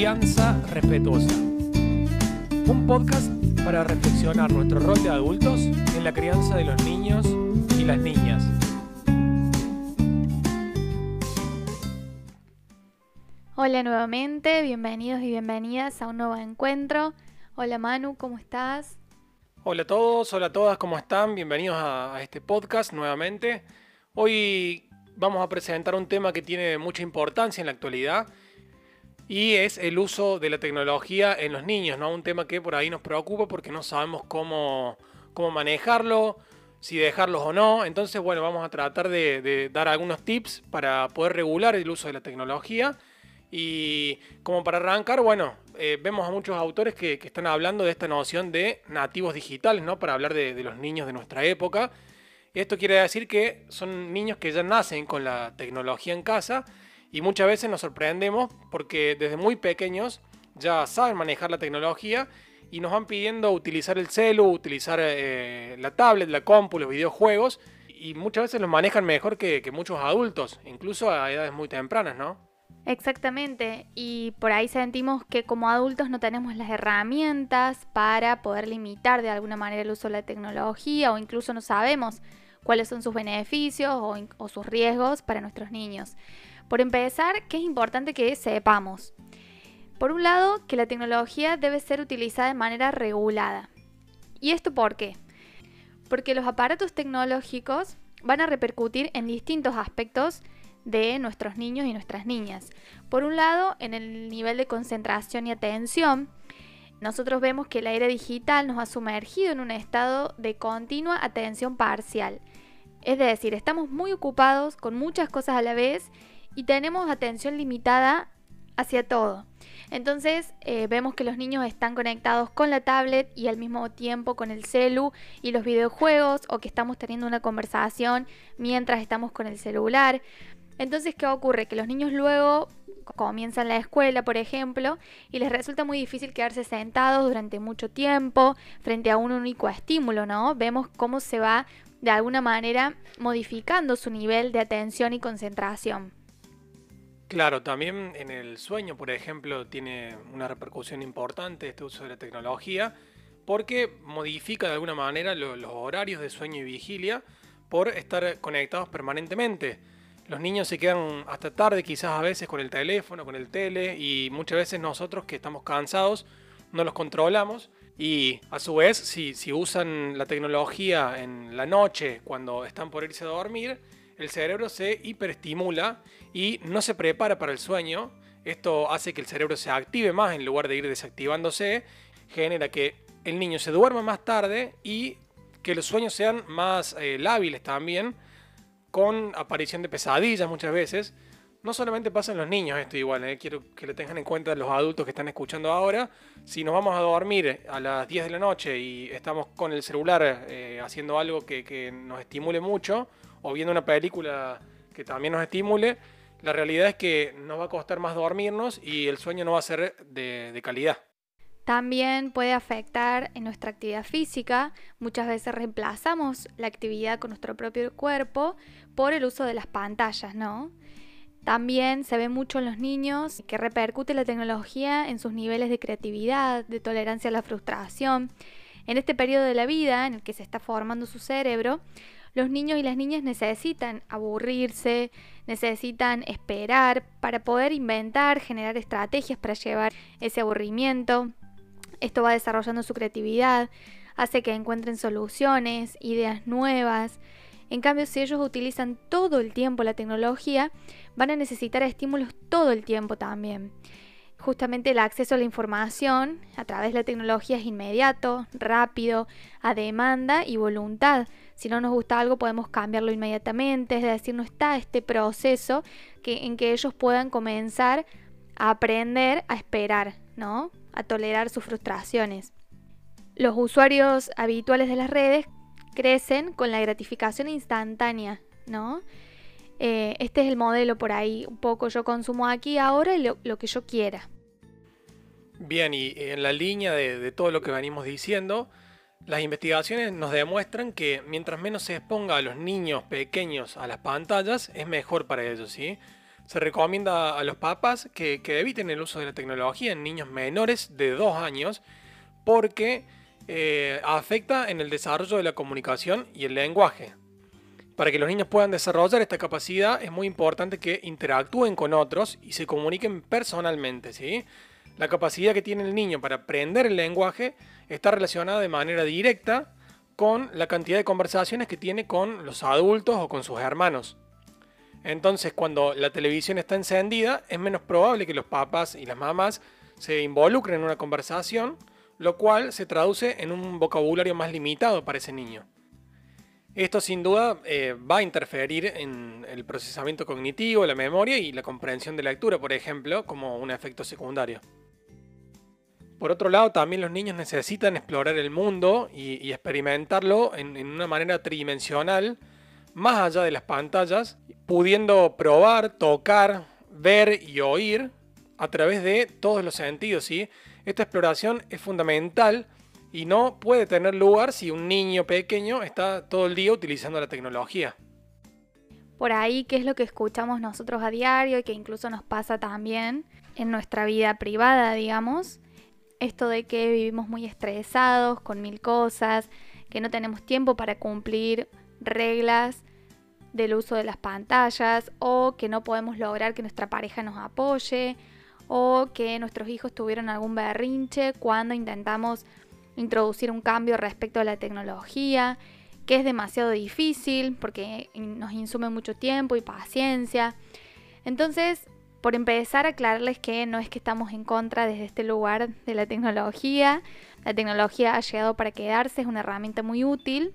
Crianza Respetuosa. Un podcast para reflexionar nuestro rol de adultos en la crianza de los niños y las niñas. Hola nuevamente, bienvenidos y bienvenidas a un nuevo encuentro. Hola Manu, ¿cómo estás? Hola a todos, hola a todas, ¿cómo están? Bienvenidos a, a este podcast nuevamente. Hoy vamos a presentar un tema que tiene mucha importancia en la actualidad y es el uso de la tecnología en los niños, ¿no? Un tema que por ahí nos preocupa porque no sabemos cómo, cómo manejarlo, si dejarlos o no. Entonces, bueno, vamos a tratar de, dar algunos tips para poder regular el uso de la tecnología. Y como para arrancar, bueno, eh, vemos a muchos autores que, están hablando de esta noción de nativos digitales, ¿no? Para hablar de los niños de nuestra época. Esto quiere decir que son niños que ya nacen con la tecnología en casa y muchas veces nos sorprendemos porque desde muy pequeños ya saben manejar la tecnología y nos van pidiendo utilizar el celu, utilizar eh, la tablet, la compu, los videojuegos y muchas veces los manejan mejor que, que muchos adultos, incluso a edades muy tempranas, ¿no? Exactamente, y por ahí sentimos que como adultos no tenemos las herramientas para poder limitar de alguna manera el uso de la tecnología o incluso no sabemos cuáles son sus beneficios o, sus riesgos para nuestros niños. Por empezar, ¿qué es importante que sepamos? Por un lado, que la tecnología debe ser utilizada de manera regulada. ¿Y esto por qué? Porque los aparatos tecnológicos van a repercutir en distintos aspectos de nuestros niños y nuestras niñas. Por un lado, en el nivel de concentración y atención, nosotros vemos que la era digital nos ha sumergido en un estado de continua atención parcial. Es decir, estamos muy ocupados con muchas cosas a la vez y tenemos atención limitada hacia todo. Entonces eh, vemos que los niños están conectados con la tablet y al mismo tiempo con el celu y los videojuegos o que estamos teniendo una conversación mientras estamos con el celular. Entonces, ¿qué ocurre? Que los niños luego comienzan la escuela, por ejemplo, y les resulta muy difícil quedarse sentados durante mucho tiempo frente a un único estímulo, ¿no? Vemos cómo se va de alguna manera modificando su nivel de atención y concentración. Claro, también en el sueño, por ejemplo, tiene una repercusión importante este uso de la tecnología porque modifica de alguna manera lo, los horarios de sueño y vigilia por estar conectados permanentemente. Los niños se quedan hasta tarde quizás a veces con el teléfono, con el tele y muchas veces nosotros que estamos cansados no los controlamos y a su vez si, si usan la tecnología en la noche cuando están por irse a dormir, el cerebro se hiperestimula y no se prepara para el sueño. Esto hace que el cerebro se active más en lugar de ir desactivándose, genera que el niño se duerma más tarde y que los sueños sean más eh, lábiles también con aparición de pesadillas muchas veces. No solamente pasa en los niños esto igual, eh. quiero que lo tengan en cuenta los adultos que están escuchando ahora. Si nos vamos a dormir a las 10 de la noche y estamos con el celular eh, haciendo algo que, nos estimule mucho, o viendo una película que también nos estimule, la realidad es que nos va a costar más dormirnos y el sueño no va a ser de, de calidad. También puede afectar en nuestra actividad física. Muchas veces reemplazamos la actividad con nuestro propio cuerpo por el uso de las pantallas, ¿no? También se ve mucho en los niños que repercute la tecnología en sus niveles de creatividad, de tolerancia a la frustración. En este periodo de la vida en el que se está formando su cerebro, los niños y las niñas necesitan aburrirse, necesitan esperar para poder inventar, generar estrategias para llevar ese aburrimiento. Esto va desarrollando su creatividad, hace que encuentren soluciones, ideas nuevas. En cambio, si ellos utilizan todo el tiempo la tecnología, van a necesitar estímulos todo el tiempo también. Justamente el acceso a la información a través de la tecnología es inmediato, rápido, a demanda y voluntad. Si no nos gusta algo podemos cambiarlo inmediatamente, es decir, no está este proceso en que ellos puedan comenzar a aprender a esperar, ¿no? A tolerar sus frustraciones. Los usuarios habituales de las redes crecen con la gratificación instantánea, ¿no? Eh, este es el modelo por ahí, un poco yo consumo aquí ahora lo, lo que yo quiera. Bien, y en la línea de, todo lo que venimos diciendo, las investigaciones nos demuestran que mientras menos se exponga a los niños pequeños a las pantallas, es mejor para ellos, ¿sí? se recomienda a los papás que, eviten el uso de la tecnología en niños menores de 2 años porque eh, afecta en el desarrollo de la comunicación y el lenguaje. Para que los niños puedan desarrollar esta capacidad es muy importante que interactúen con otros y se comuniquen personalmente. La capacidad que tiene el niño para aprender el lenguaje está relacionada de manera directa con la cantidad de conversaciones que tiene con los adultos o con sus hermanos. Entonces, cuando la televisión está encendida, es menos probable que los papás y las mamás se involucren en una conversación, lo cual se traduce en un vocabulario más limitado para ese niño. Esto sin duda eh, va a interferir en el procesamiento cognitivo, la memoria y la comprensión de lectura, por ejemplo, como un efecto secundario. Por otro lado, también los niños necesitan explorar el mundo y, experimentarlo en, una manera tridimensional, más allá de las pantallas, pudiendo probar, tocar, ver y oír a través de todos los sentidos. ¿sí? Esta exploración es fundamental y no puede tener lugar si un niño pequeño está todo el día utilizando la tecnología. Por ahí, ¿qué es lo que escuchamos nosotros a diario y que incluso nos pasa también en nuestra vida privada, digamos? Esto de que vivimos muy estresados con mil cosas, que no tenemos tiempo para cumplir reglas del uso de las pantallas o que no podemos lograr que nuestra pareja nos apoye o que nuestros hijos tuvieron algún berrinche cuando intentamos introducir un cambio respecto a la tecnología, que es demasiado difícil porque nos insume mucho tiempo y paciencia. Entonces, por empezar aclararles que no es que estamos en contra desde este lugar de la tecnología. La tecnología ha llegado para quedarse, es una herramienta muy útil.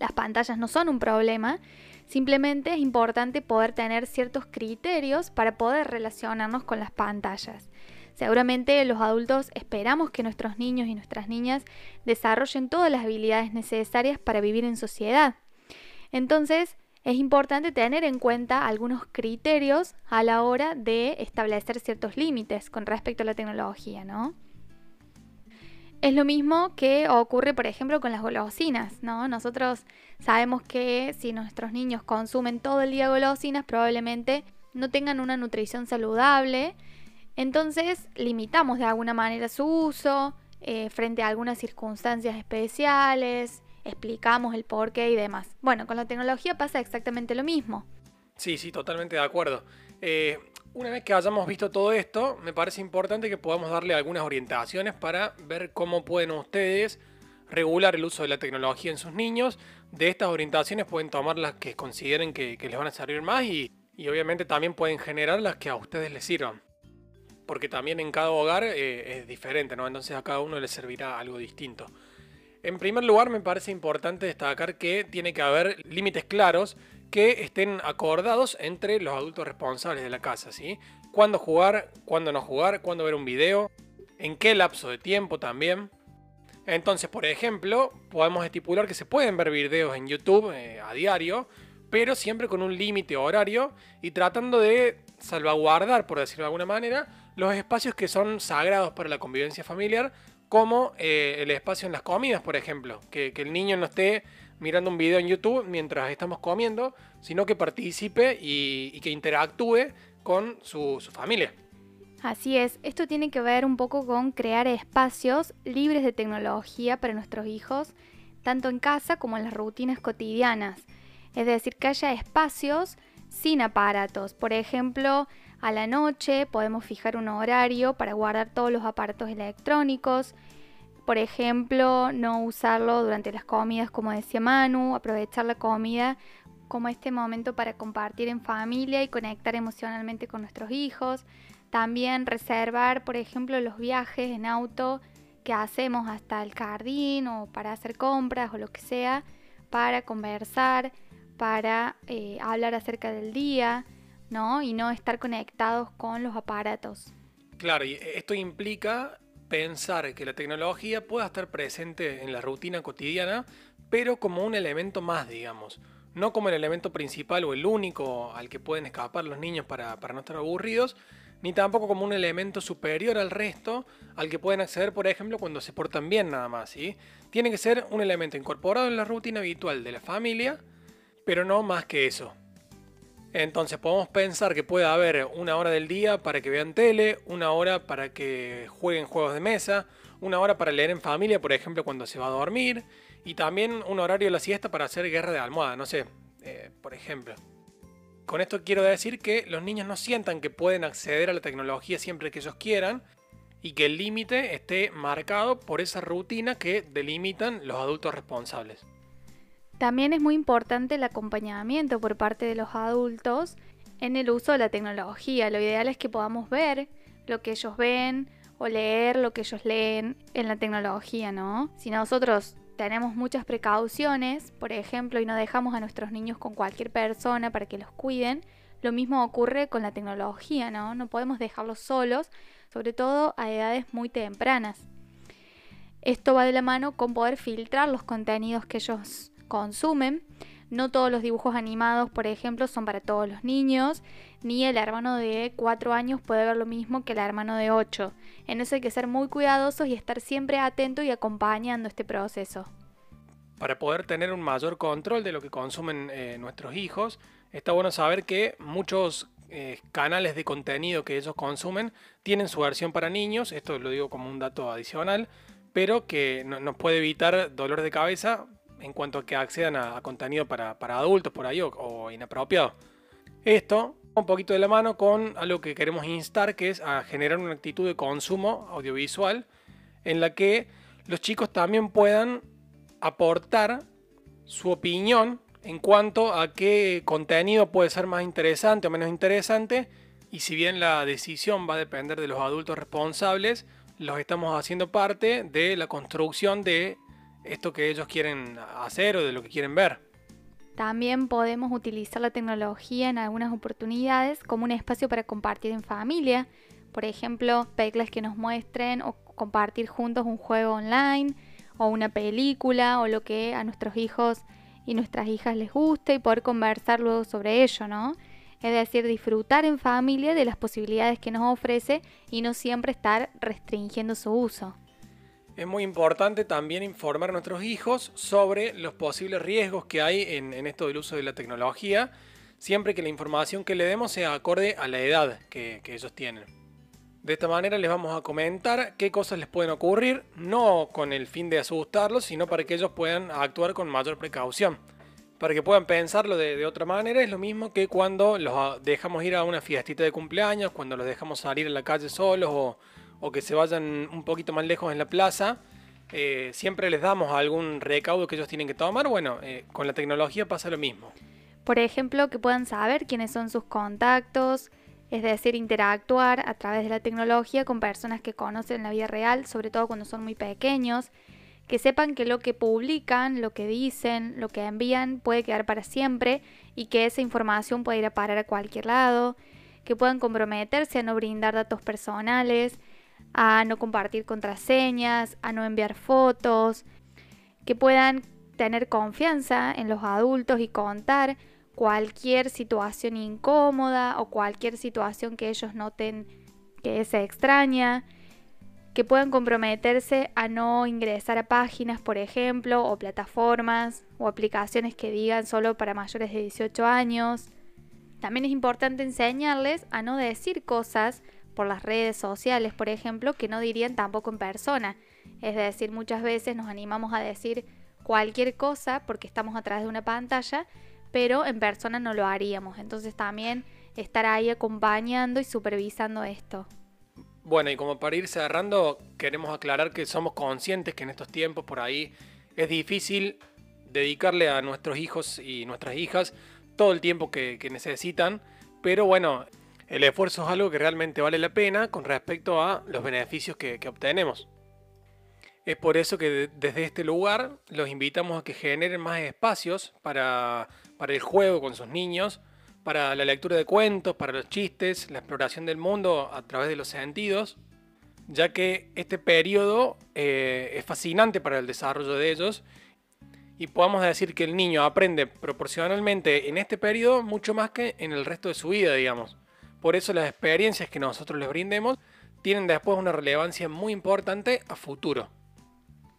Las pantallas no son un problema, Simplemente es importante poder tener ciertos criterios para poder relacionarnos con las pantallas. Seguramente los adultos esperamos que nuestros niños y nuestras niñas desarrollen todas las habilidades necesarias para vivir en sociedad. Entonces, es importante tener en cuenta algunos criterios a la hora de establecer ciertos límites con respecto a la tecnología, ¿no? Es lo mismo que ocurre, por ejemplo, con las golosinas, ¿no? Nosotros sabemos que si nuestros niños consumen todo el día golosinas, probablemente no tengan una nutrición saludable. Entonces, limitamos de alguna manera su uso eh, frente a algunas circunstancias especiales, explicamos el porqué y demás. Bueno, con la tecnología pasa exactamente lo mismo. Sí, sí, totalmente de acuerdo. Eh, una vez que hayamos visto todo esto, me parece importante que podamos darle algunas orientaciones para ver cómo pueden ustedes regular el uso de la tecnología en sus niños. De estas orientaciones pueden tomar las que consideren que, les van a servir más y, obviamente también pueden generar las que a ustedes les sirvan. Porque también en cada hogar eh, es diferente, ¿no? Entonces a cada uno le servirá algo distinto. En primer lugar, me parece importante destacar que tiene que haber límites claros que estén acordados entre los adultos responsables de la casa, ¿sí? Cuándo jugar, cuándo no jugar, cuándo ver un video, en qué lapso de tiempo también. Entonces, por ejemplo, podemos estipular que se pueden ver videos en YouTube eh, a diario, pero siempre con un límite horario y tratando de salvaguardar, por decirlo de alguna manera, los espacios que son sagrados para la convivencia familiar, como eh, el espacio en las comidas, por ejemplo, que, que el niño no esté mirando un video en YouTube mientras estamos comiendo, sino que participe y, que interactúe con su, familia. Así es, esto tiene que ver un poco con crear espacios libres de tecnología para nuestros hijos, tanto en casa como en las rutinas cotidianas. Es decir, que haya espacios sin aparatos. Por ejemplo, a la noche podemos fijar un horario para guardar todos los aparatos electrónicos por ejemplo, no usarlo durante las comidas, como decía Manu, aprovechar la comida como este momento para compartir en familia y conectar emocionalmente con nuestros hijos. También reservar, por ejemplo, los viajes en auto que hacemos hasta el jardín o para hacer compras o lo que sea, para conversar, para eh, hablar acerca del día, ¿no? Y no estar conectados con los aparatos. Claro, y esto implica pensar que la tecnología pueda estar presente en la rutina cotidiana, pero como un elemento más, digamos. No como el elemento principal o el único al que pueden escapar los niños para, no estar aburridos, ni tampoco como un elemento superior al resto al que pueden acceder, por ejemplo, cuando se portan bien nada más. ¿sí? Tiene que ser un elemento incorporado en la rutina habitual de la familia, pero no más que eso. Entonces podemos pensar que puede haber una hora del día para que vean tele, una hora para que jueguen juegos de mesa, una hora para leer en familia, por ejemplo, cuando se va a dormir, y también un horario de la siesta para hacer guerra de almohada, no sé, eh, por ejemplo. Con esto quiero decir que los niños no sientan que pueden acceder a la tecnología siempre que ellos quieran y que el límite esté marcado por esa rutina que delimitan los adultos responsables. También es muy importante el acompañamiento por parte de los adultos en el uso de la tecnología. Lo ideal es que podamos ver lo que ellos ven o leer lo que ellos leen en la tecnología, ¿no? Si nosotros tenemos muchas precauciones, por ejemplo, y no dejamos a nuestros niños con cualquier persona para que los cuiden, lo mismo ocurre con la tecnología, ¿no? No podemos dejarlos solos, sobre todo a edades muy tempranas. Esto va de la mano con poder filtrar los contenidos que ellos consumen. No todos los dibujos animados, por ejemplo, son para todos los niños, ni el hermano de 4 años puede ver lo mismo que el hermano de 8. En eso hay que ser muy cuidadosos y estar siempre atento y acompañando este proceso. Para poder tener un mayor control de lo que consumen eh, nuestros hijos, está bueno saber que muchos eh, canales de contenido que ellos consumen tienen su versión para niños, esto lo digo como un dato adicional, pero que nos puede evitar dolor de cabeza en cuanto a que accedan a, contenido para, adultos por ahí o inapropiado. Esto un poquito de la mano con algo que queremos instar, que es a generar una actitud de consumo audiovisual en la que los chicos también puedan aportar su opinión en cuanto a qué contenido puede ser más interesante o menos interesante. Y si bien la decisión va a depender de los adultos responsables, los estamos haciendo parte de la construcción de esto que ellos quieren hacer o de lo que quieren ver. También podemos utilizar la tecnología en algunas oportunidades como un espacio para compartir en familia. Por ejemplo, películas que nos muestren o compartir juntos un juego online o una película o lo que a nuestros hijos y nuestras hijas les guste y poder conversar luego sobre ello, ¿no? Es decir, disfrutar en familia de las posibilidades que nos ofrece y no siempre estar restringiendo su uso. Es muy importante también informar a nuestros hijos sobre los posibles riesgos que hay en, esto del uso de la tecnología, siempre que la información que le demos sea acorde a la edad que, ellos tienen. De esta manera les vamos a comentar qué cosas les pueden ocurrir, no con el fin de asustarlos, sino para que ellos puedan actuar con mayor precaución. Para que puedan pensarlo de, de, otra manera, es lo mismo que cuando los dejamos ir a una fiestita de cumpleaños, cuando los dejamos salir a la calle solos o, o que se vayan un poquito más lejos en la plaza, eh, siempre les damos algún recaudo que ellos tienen que tomar. Bueno, eh, con la tecnología pasa lo mismo. Por ejemplo, que puedan saber quiénes son sus contactos, es decir, interactuar a través de la tecnología con personas que conocen en la vida real, sobre todo cuando son muy pequeños, que sepan que lo que publican, lo que dicen, lo que envían puede quedar para siempre y que esa información puede ir a parar a cualquier lado, que puedan comprometerse a no brindar datos personales, a no compartir contraseñas, a no enviar fotos, que puedan tener confianza en los adultos y contar cualquier situación incómoda o cualquier situación que ellos noten que es extraña, que puedan comprometerse a no ingresar a páginas, por ejemplo, o plataformas o aplicaciones que digan solo para mayores de 18 años. También es importante enseñarles a no decir cosas por las redes sociales, por ejemplo, que no dirían tampoco en persona. Es decir, muchas veces nos animamos a decir cualquier cosa porque estamos a través de una pantalla, pero en persona no lo haríamos. Entonces también estar ahí acompañando y supervisando esto. Bueno, y como para ir cerrando, queremos aclarar que somos conscientes que en estos tiempos por ahí es difícil dedicarle a nuestros hijos y nuestras hijas todo el tiempo que, que necesitan, pero bueno, el esfuerzo es algo que realmente vale la pena con respecto a los beneficios que, obtenemos. Es por eso que desde este lugar los invitamos a que generen más espacios para, para el juego con sus niños, para la lectura de cuentos, para los chistes, la exploración del mundo a través de los sentidos, ya que este periodo eh, es fascinante para el desarrollo de ellos y podamos decir que el niño aprende proporcionalmente en este periodo mucho más que en el resto de su vida, digamos. Por eso las experiencias que nosotros les brindemos tienen después una relevancia muy importante a futuro.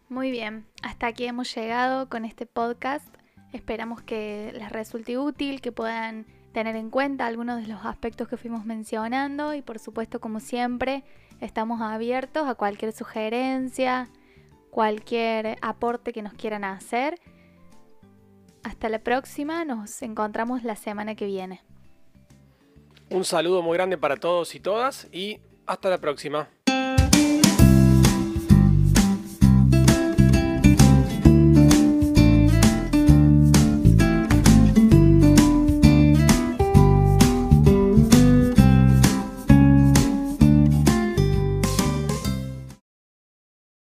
Muy bien, hasta aquí hemos llegado con este podcast. Esperamos que les resulte útil, que puedan tener en cuenta algunos de los aspectos que fuimos mencionando y por supuesto como siempre estamos abiertos a cualquier sugerencia, cualquier aporte que nos quieran hacer. Hasta la próxima, nos encontramos la semana que viene. Un saludo muy grande para todos y todas y hasta la próxima.